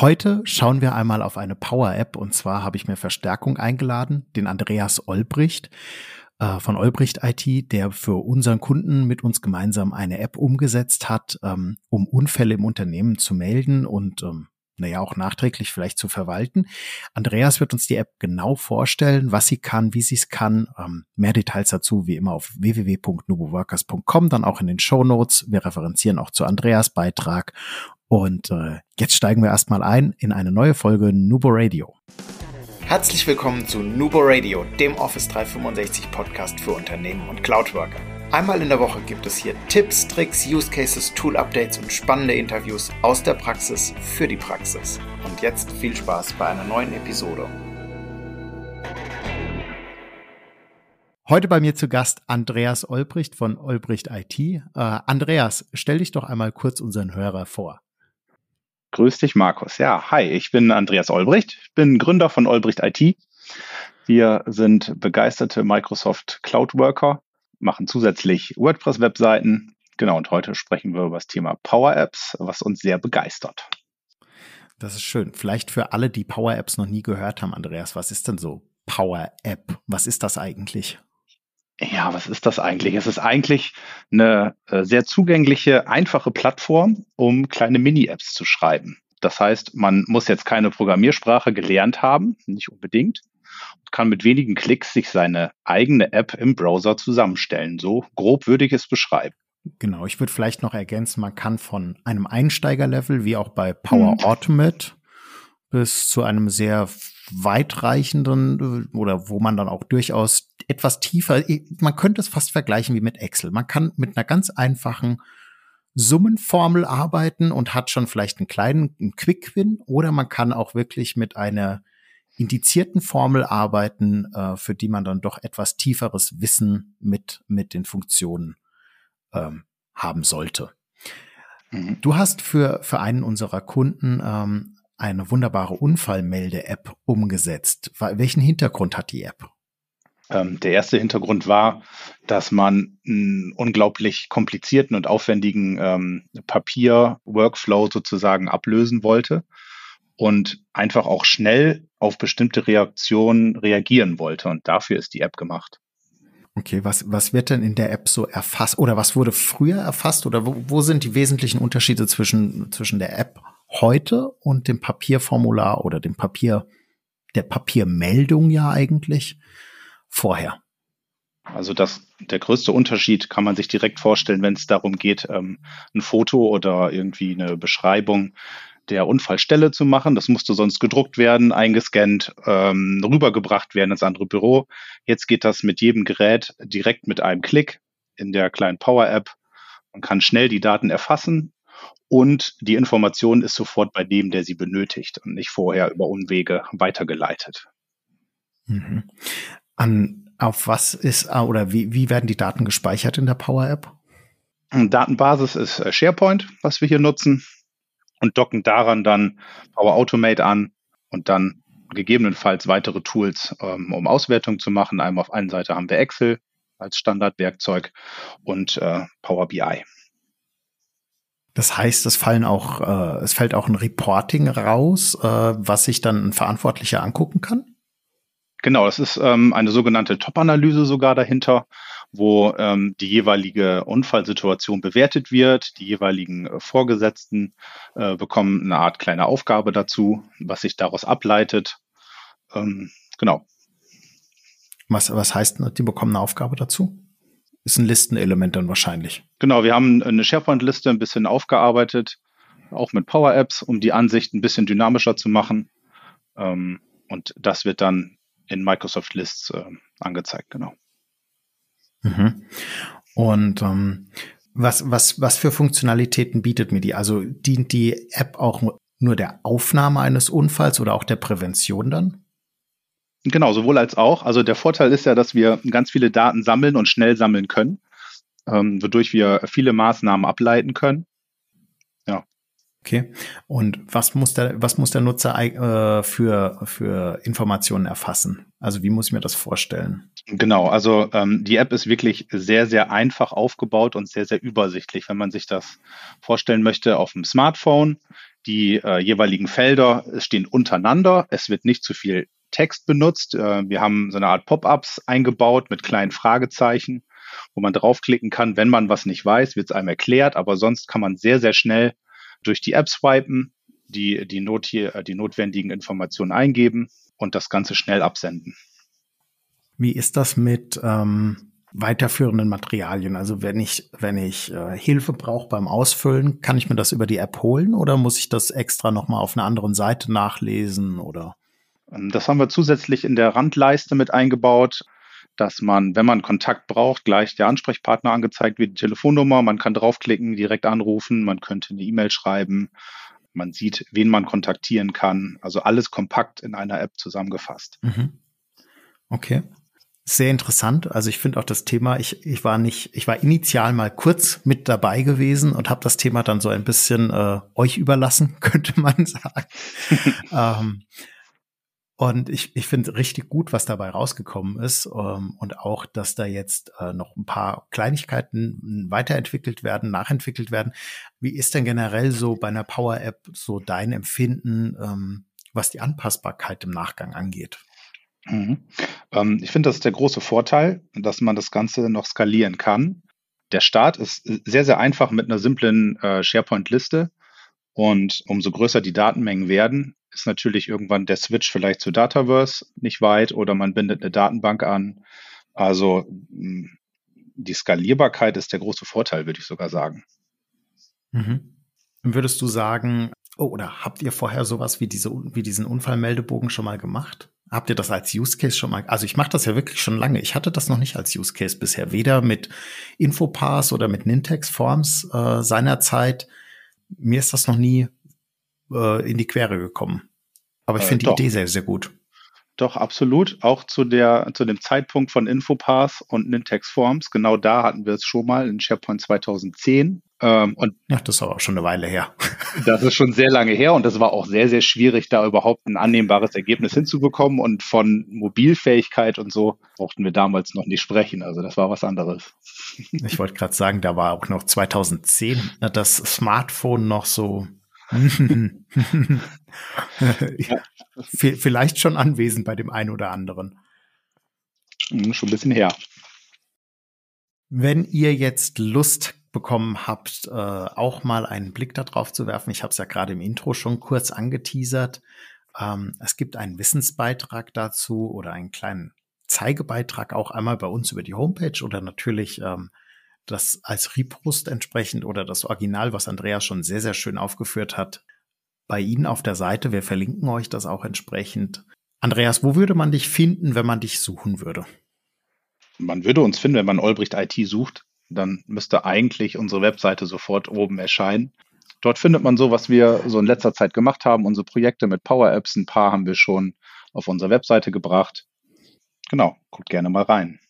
Heute schauen wir einmal auf eine Power-App und zwar habe ich mir Verstärkung eingeladen, den Andreas Olbricht äh, von Olbricht IT, der für unseren Kunden mit uns gemeinsam eine App umgesetzt hat, ähm, um Unfälle im Unternehmen zu melden und ähm, naja, auch nachträglich vielleicht zu verwalten. Andreas wird uns die App genau vorstellen, was sie kann, wie sie es kann. Ähm, mehr Details dazu wie immer auf www.nuboworkers.com, dann auch in den Show Notes. Wir referenzieren auch zu Andreas Beitrag und äh, jetzt steigen wir erstmal ein in eine neue Folge Nubo Radio. Herzlich willkommen zu Nubo Radio, dem Office 365 Podcast für Unternehmen und Cloudworker. Einmal in der Woche gibt es hier Tipps, Tricks, Use Cases, Tool Updates und spannende Interviews aus der Praxis für die Praxis. Und jetzt viel Spaß bei einer neuen Episode. Heute bei mir zu Gast Andreas Olbricht von Olbricht IT. Äh, Andreas, stell dich doch einmal kurz unseren Hörer vor. Grüß dich, Markus. Ja, hi, ich bin Andreas Olbricht, ich bin Gründer von Olbricht IT. Wir sind begeisterte Microsoft Cloud Worker, machen zusätzlich WordPress-Webseiten. Genau, und heute sprechen wir über das Thema Power Apps, was uns sehr begeistert. Das ist schön. Vielleicht für alle, die Power Apps noch nie gehört haben, Andreas, was ist denn so Power App? Was ist das eigentlich? Ja, was ist das eigentlich? Es ist eigentlich eine äh, sehr zugängliche, einfache Plattform, um kleine Mini-Apps zu schreiben. Das heißt, man muss jetzt keine Programmiersprache gelernt haben, nicht unbedingt, und kann mit wenigen Klicks sich seine eigene App im Browser zusammenstellen. So grob würde ich es beschreiben. Genau, ich würde vielleicht noch ergänzen, man kann von einem Einsteigerlevel wie auch bei Power hm. Automate bis zu einem sehr weitreichenden oder wo man dann auch durchaus etwas tiefer, man könnte es fast vergleichen wie mit Excel. Man kann mit einer ganz einfachen Summenformel arbeiten und hat schon vielleicht einen kleinen einen Quick-Win oder man kann auch wirklich mit einer indizierten Formel arbeiten, äh, für die man dann doch etwas tieferes Wissen mit, mit den Funktionen ähm, haben sollte. Mhm. Du hast für, für einen unserer Kunden ähm, eine wunderbare Unfallmelde-App umgesetzt. Welchen Hintergrund hat die App? Ähm, der erste Hintergrund war, dass man einen unglaublich komplizierten und aufwendigen ähm, Papier-Workflow sozusagen ablösen wollte und einfach auch schnell auf bestimmte Reaktionen reagieren wollte. Und dafür ist die App gemacht. Okay, was, was wird denn in der App so erfasst oder was wurde früher erfasst oder wo, wo sind die wesentlichen Unterschiede zwischen, zwischen der App heute und dem Papierformular oder dem Papier, der Papiermeldung ja eigentlich vorher? Also das, der größte Unterschied kann man sich direkt vorstellen, wenn es darum geht, ähm, ein Foto oder irgendwie eine Beschreibung der Unfallstelle zu machen. Das musste sonst gedruckt werden, eingescannt, ähm, rübergebracht werden ins andere Büro. Jetzt geht das mit jedem Gerät direkt mit einem Klick in der kleinen Power-App. Man kann schnell die Daten erfassen und die Information ist sofort bei dem, der sie benötigt und nicht vorher über Umwege weitergeleitet. Mhm. An, auf was ist oder wie, wie werden die Daten gespeichert in der Power App? Datenbasis ist äh, SharePoint, was wir hier nutzen und docken daran dann Power Automate an und dann gegebenenfalls weitere Tools, ähm, um Auswertung zu machen. Einmal auf einer Seite haben wir Excel als Standardwerkzeug und äh, Power BI. Das heißt, es fallen auch, äh, es fällt auch ein Reporting raus, äh, was sich dann ein Verantwortlicher angucken kann? Genau, es ist ähm, eine sogenannte Top-Analyse sogar dahinter, wo ähm, die jeweilige Unfallsituation bewertet wird. Die jeweiligen äh, Vorgesetzten äh, bekommen eine Art kleine Aufgabe dazu, was sich daraus ableitet. Ähm, genau. Was, was heißt, die bekommen eine Aufgabe dazu? Ist ein Listenelement dann wahrscheinlich. Genau, wir haben eine SharePoint-Liste ein bisschen aufgearbeitet, auch mit Power Apps, um die Ansicht ein bisschen dynamischer zu machen. Ähm, und das wird dann in Microsoft Lists äh, angezeigt, genau. Mhm. Und ähm, was, was, was für Funktionalitäten bietet mir die? Also dient die App auch nur der Aufnahme eines Unfalls oder auch der Prävention dann? Genau, sowohl als auch. Also der Vorteil ist ja, dass wir ganz viele Daten sammeln und schnell sammeln können, ähm, wodurch wir viele Maßnahmen ableiten können. Ja. Okay. Und was muss der, was muss der Nutzer äh, für, für Informationen erfassen? Also wie muss ich mir das vorstellen? Genau, also ähm, die App ist wirklich sehr, sehr einfach aufgebaut und sehr, sehr übersichtlich, wenn man sich das vorstellen möchte auf dem Smartphone Die äh, jeweiligen Felder stehen untereinander. Es wird nicht zu viel Text benutzt. Äh, wir haben so eine Art Pop-ups eingebaut mit kleinen Fragezeichen, wo man draufklicken kann. Wenn man was nicht weiß, wird es einem erklärt, aber sonst kann man sehr, sehr schnell durch die App swipen, die, die, Not hier, äh, die notwendigen Informationen eingeben und das Ganze schnell absenden. Wie ist das mit ähm, weiterführenden Materialien? Also wenn ich, wenn ich äh, Hilfe brauche beim Ausfüllen, kann ich mir das über die App holen oder muss ich das extra nochmal auf einer anderen Seite nachlesen oder? Ähm, das haben wir zusätzlich in der Randleiste mit eingebaut, dass man, wenn man Kontakt braucht, gleich der Ansprechpartner angezeigt wird, die Telefonnummer, man kann draufklicken, direkt anrufen, man könnte eine E-Mail schreiben, man sieht, wen man kontaktieren kann. Also alles kompakt in einer App zusammengefasst. Mhm. Okay. Sehr interessant. Also ich finde auch das Thema, ich, ich war nicht, ich war initial mal kurz mit dabei gewesen und habe das Thema dann so ein bisschen äh, euch überlassen, könnte man sagen. ähm, und ich, ich finde richtig gut, was dabei rausgekommen ist. Ähm, und auch, dass da jetzt äh, noch ein paar Kleinigkeiten weiterentwickelt werden, nachentwickelt werden. Wie ist denn generell so bei einer Power-App so dein Empfinden, ähm, was die Anpassbarkeit im Nachgang angeht? Mhm. Ähm, ich finde, das ist der große Vorteil, dass man das Ganze noch skalieren kann. Der Start ist sehr, sehr einfach mit einer simplen äh, SharePoint-Liste. Und umso größer die Datenmengen werden, ist natürlich irgendwann der Switch vielleicht zu Dataverse nicht weit oder man bindet eine Datenbank an. Also hm, die Skalierbarkeit ist der große Vorteil, würde ich sogar sagen. Mhm. Würdest du sagen, oh, oder habt ihr vorher sowas wie, diese, wie diesen Unfallmeldebogen schon mal gemacht? Habt ihr das als Use Case schon mal? Also ich mache das ja wirklich schon lange. Ich hatte das noch nicht als Use Case bisher, weder mit Infopass oder mit Nintex Forms äh, seinerzeit. Mir ist das noch nie äh, in die Quere gekommen. Aber ich äh, finde die Idee sehr, sehr gut. Doch, absolut. Auch zu der, zu dem Zeitpunkt von Infopath und Nintex Forms. Genau da hatten wir es schon mal in SharePoint 2010. Ähm, und ja, das ist aber auch schon eine Weile her. das ist schon sehr lange her und das war auch sehr, sehr schwierig, da überhaupt ein annehmbares Ergebnis hinzubekommen. Und von Mobilfähigkeit und so brauchten wir damals noch nicht sprechen. Also das war was anderes. ich wollte gerade sagen, da war auch noch 2010 das Smartphone noch so Vielleicht schon anwesend bei dem einen oder anderen. Hm, schon ein bisschen her. Wenn ihr jetzt Lust bekommen habt, äh, auch mal einen Blick darauf zu werfen, ich habe es ja gerade im Intro schon kurz angeteasert, ähm, es gibt einen Wissensbeitrag dazu oder einen kleinen Zeigebeitrag auch einmal bei uns über die Homepage oder natürlich ähm, das als Repost entsprechend oder das Original, was Andreas schon sehr, sehr schön aufgeführt hat, bei Ihnen auf der Seite. Wir verlinken euch das auch entsprechend. Andreas, wo würde man dich finden, wenn man dich suchen würde? Man würde uns finden, wenn man Olbricht IT sucht. Dann müsste eigentlich unsere Webseite sofort oben erscheinen. Dort findet man so, was wir so in letzter Zeit gemacht haben, unsere Projekte mit Power Apps. Ein paar haben wir schon auf unserer Webseite gebracht. Genau, guckt gerne mal rein.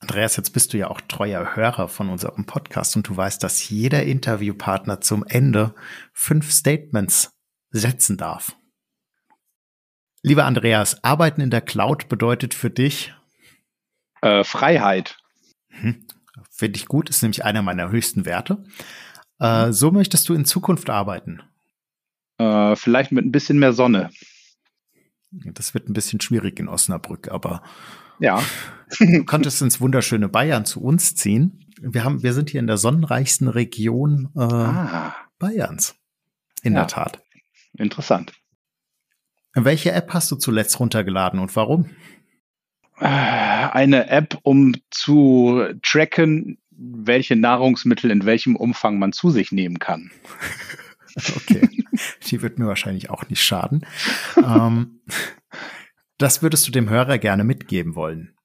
Andreas, jetzt bist du ja auch treuer Hörer von unserem Podcast und du weißt, dass jeder Interviewpartner zum Ende fünf Statements setzen darf. Lieber Andreas, Arbeiten in der Cloud bedeutet für dich äh, Freiheit. Hm, Finde ich gut, ist nämlich einer meiner höchsten Werte. Äh, so möchtest du in Zukunft arbeiten? Äh, vielleicht mit ein bisschen mehr Sonne. Das wird ein bisschen schwierig in Osnabrück, aber ja. du konntest ins wunderschöne Bayern zu uns ziehen. Wir haben, wir sind hier in der sonnenreichsten Region äh, ah. Bayerns. In ja. der Tat. Interessant. Welche App hast du zuletzt runtergeladen und warum? Äh, eine App, um zu tracken, welche Nahrungsmittel in welchem Umfang man zu sich nehmen kann. okay. Die wird mir wahrscheinlich auch nicht schaden. ähm, das würdest du dem Hörer gerne mitgeben wollen?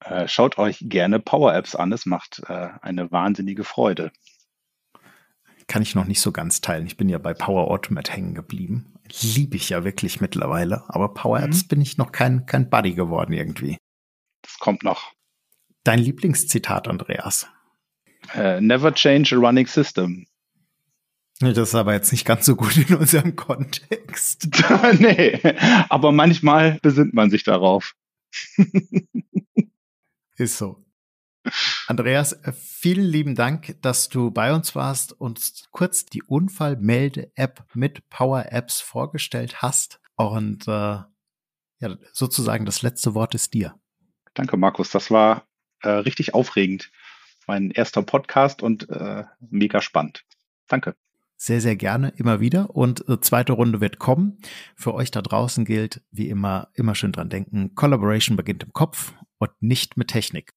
Äh, schaut euch gerne Power Apps an. Es macht äh, eine wahnsinnige Freude. Kann ich noch nicht so ganz teilen. Ich bin ja bei Power Automate hängen geblieben. Liebe ich ja wirklich mittlerweile. Aber Power Apps mhm. bin ich noch kein, kein Buddy geworden irgendwie. Das kommt noch. Dein Lieblingszitat, Andreas? Uh, never change a running system. Das ist aber jetzt nicht ganz so gut in unserem Kontext. nee, aber manchmal besinnt man sich darauf. ist so. Andreas, äh, vielen lieben Dank, dass du bei uns warst und kurz die Unfallmelde-App mit Power Apps vorgestellt hast. Und äh, ja, sozusagen das letzte Wort ist dir. Danke, Markus. Das war äh, richtig aufregend. Mein erster Podcast und äh, mega spannend. Danke. Sehr, sehr gerne, immer wieder. Und äh, zweite Runde wird kommen. Für euch da draußen gilt, wie immer, immer schön dran denken, Collaboration beginnt im Kopf und nicht mit Technik.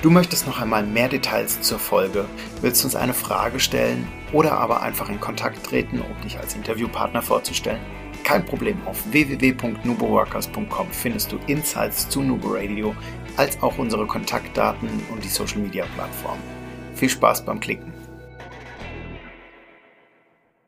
Du möchtest noch einmal mehr Details zur Folge, willst uns eine Frage stellen oder aber einfach in Kontakt treten, um dich als Interviewpartner vorzustellen? Kein Problem, auf www.nuboworkers.com findest du Insights zu Nubo Radio, als auch unsere Kontaktdaten und die Social Media Plattform. Viel Spaß beim Klicken!